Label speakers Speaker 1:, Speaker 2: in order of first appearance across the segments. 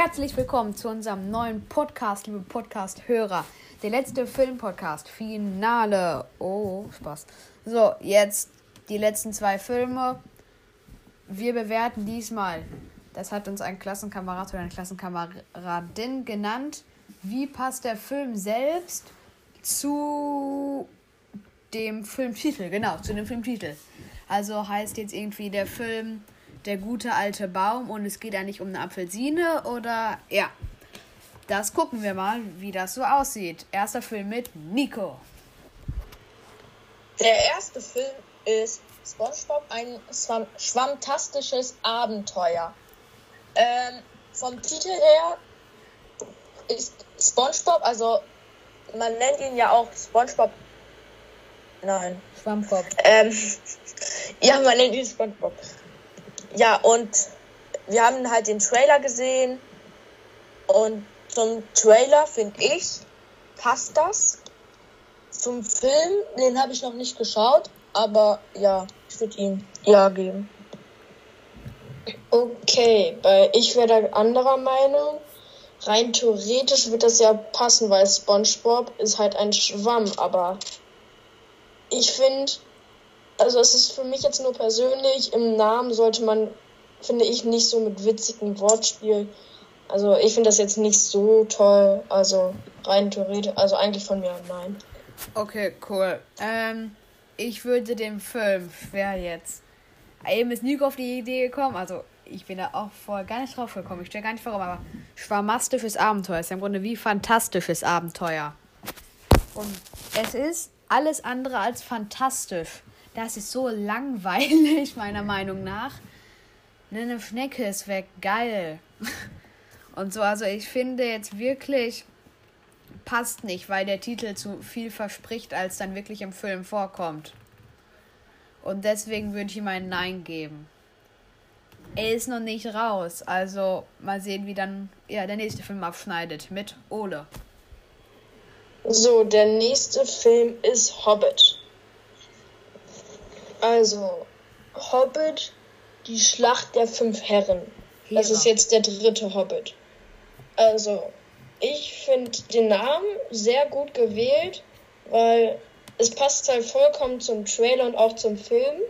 Speaker 1: Herzlich willkommen zu unserem neuen Podcast, liebe Podcast-Hörer. Der letzte Film-Podcast, Finale. Oh, Spaß. So, jetzt die letzten zwei Filme. Wir bewerten diesmal, das hat uns ein Klassenkamerad oder eine Klassenkameradin genannt, wie passt der Film selbst zu dem Filmtitel, genau, zu dem Filmtitel. Also heißt jetzt irgendwie der Film Der gute alte Baum und es geht eigentlich um eine Apfelsine oder ja. Das gucken wir mal, wie das so aussieht. Erster Film mit Nico.
Speaker 2: Der erste Film ist SpongeBob ein schwammtastisches Abenteuer. Ähm, vom Titel her ist SpongeBob, also man nennt ihn ja auch SpongeBob. Nein.
Speaker 1: Schwammkopf.
Speaker 2: Ähm, ja, man nennt ihn SpongeBob. Ja, und wir haben halt den Trailer gesehen. Und zum Trailer, finde ich, passt das. Zum Film, den habe ich noch nicht geschaut. Aber ja, ich würde ihm ja geben.
Speaker 3: Okay, weil ich wäre da anderer Meinung. Rein theoretisch wird das ja passen, weil SpongeBob ist halt ein Schwamm, aber ich finde, also es ist für mich jetzt nur persönlich, im Namen sollte man, finde ich, nicht so mit witzigen Wortspielen. Also ich finde das jetzt nicht so toll. Also rein theoretisch, also eigentlich von mir nein.
Speaker 1: Okay, cool. Ähm, ich würde dem Film, wer jetzt? Eben ist Nico auf die Idee gekommen, also ich bin da auch vorher gar nicht drauf gekommen. Ich stelle gar nicht warum, aber schwarmastisches Abenteuer ist ja im Grunde wie fantastisches Abenteuer. Und es ist alles andere als fantastisch. Das ist so langweilig, meiner Meinung nach. Ne, eine Schnecke ist weg, geil. Und so, also ich finde jetzt wirklich passt nicht, weil der Titel zu viel verspricht, als dann wirklich im Film vorkommt. Und deswegen würde ich ihm ein Nein geben. Er ist noch nicht raus, also mal sehen, wie dann ja, der nächste Film abschneidet mit Ole.
Speaker 3: So, der nächste Film ist Hobbit. Also, Hobbit, die Schlacht der fünf Herren. Das ist jetzt der dritte Hobbit. Also, ich finde den Namen sehr gut gewählt, weil es passt halt vollkommen zum Trailer und auch zum Film.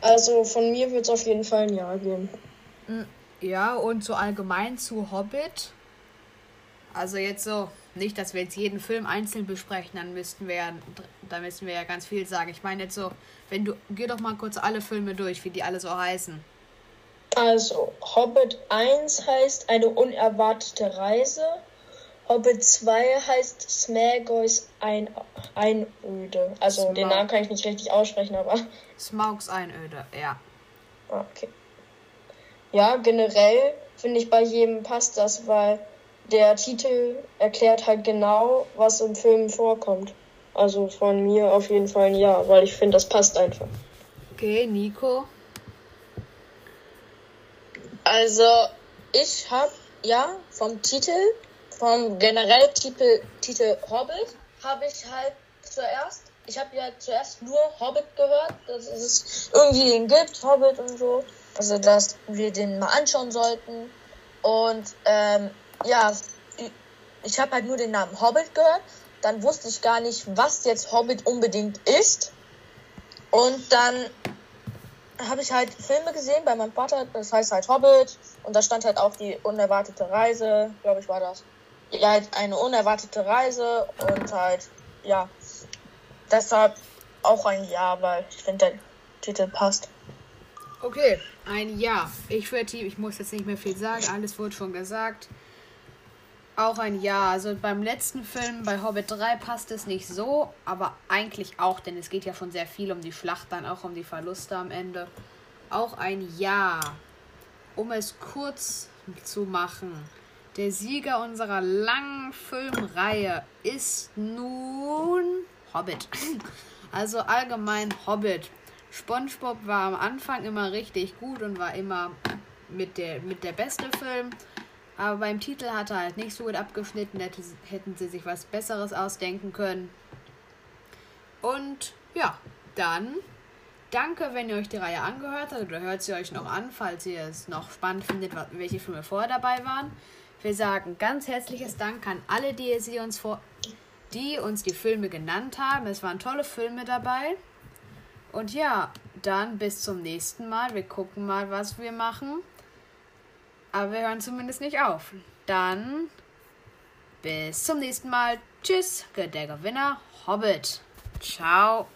Speaker 3: Also von mir wird es auf jeden Fall ein Ja geben.
Speaker 1: Mm, ja, und so allgemein zu Hobbit. Also jetzt so, nicht, dass wir jetzt jeden Film einzeln besprechen, dann müssten wir ja, dann müssten wir ja ganz viel sagen. Ich meine jetzt so, wenn du, geh doch mal kurz alle Filme durch, wie die alle so heißen.
Speaker 3: Also, Hobbit 1 heißt eine unerwartete Reise. Hobbit 2 heißt Smagoys Ein Einöde. Also Smaug. den Namen kann ich nicht richtig aussprechen, aber.
Speaker 1: Smaugs Einöde, ja.
Speaker 3: Okay. Ja, generell finde ich bei jedem passt das, weil der Titel erklärt halt genau, was im Film vorkommt. Also von mir auf jeden Fall ein Ja, weil ich finde, das passt einfach.
Speaker 1: Okay, Nico.
Speaker 2: Also, ich habe ja vom Titel vom generell Titel, Titel Hobbit habe ich halt zuerst, ich habe ja zuerst nur Hobbit gehört, dass es irgendwie den gibt, Hobbit und so. Also, dass wir den mal anschauen sollten. Und ähm, ja, ich habe halt nur den Namen Hobbit gehört. Dann wusste ich gar nicht, was jetzt Hobbit unbedingt ist. Und dann habe ich halt Filme gesehen bei meinem Vater, das heißt halt Hobbit. Und da stand halt auch die unerwartete Reise, glaube ich, war das ja, halt eine unerwartete Reise und halt, ja, deshalb auch ein Ja, weil ich finde, der Titel passt.
Speaker 1: Okay, ein Ja. Ich würde, ich muss jetzt nicht mehr viel sagen, alles wurde schon gesagt. Auch ein Ja. Also beim letzten Film, bei Hobbit 3, passt es nicht so, aber eigentlich auch, denn es geht ja schon sehr viel um die Schlacht, dann auch um die Verluste am Ende. Auch ein Ja. Um es kurz zu machen. Der Sieger unserer langen Filmreihe ist nun Hobbit. Also allgemein Hobbit. SpongeBob war am Anfang immer richtig gut und war immer mit der, mit der beste Film. Aber beim Titel hat er halt nicht so gut abgeschnitten. Hätte, hätten sie sich was Besseres ausdenken können. Und ja, dann danke, wenn ihr euch die Reihe angehört habt oder hört sie euch noch an, falls ihr es noch spannend findet, welche Filme vorher dabei waren. Wir sagen ganz herzliches Dank an alle, die sie uns vor die uns die Filme genannt haben. Es waren tolle Filme dabei. Und ja, dann bis zum nächsten Mal. Wir gucken mal, was wir machen. Aber wir hören zumindest nicht auf. Dann bis zum nächsten Mal. Tschüss, der Gewinner Hobbit. Ciao.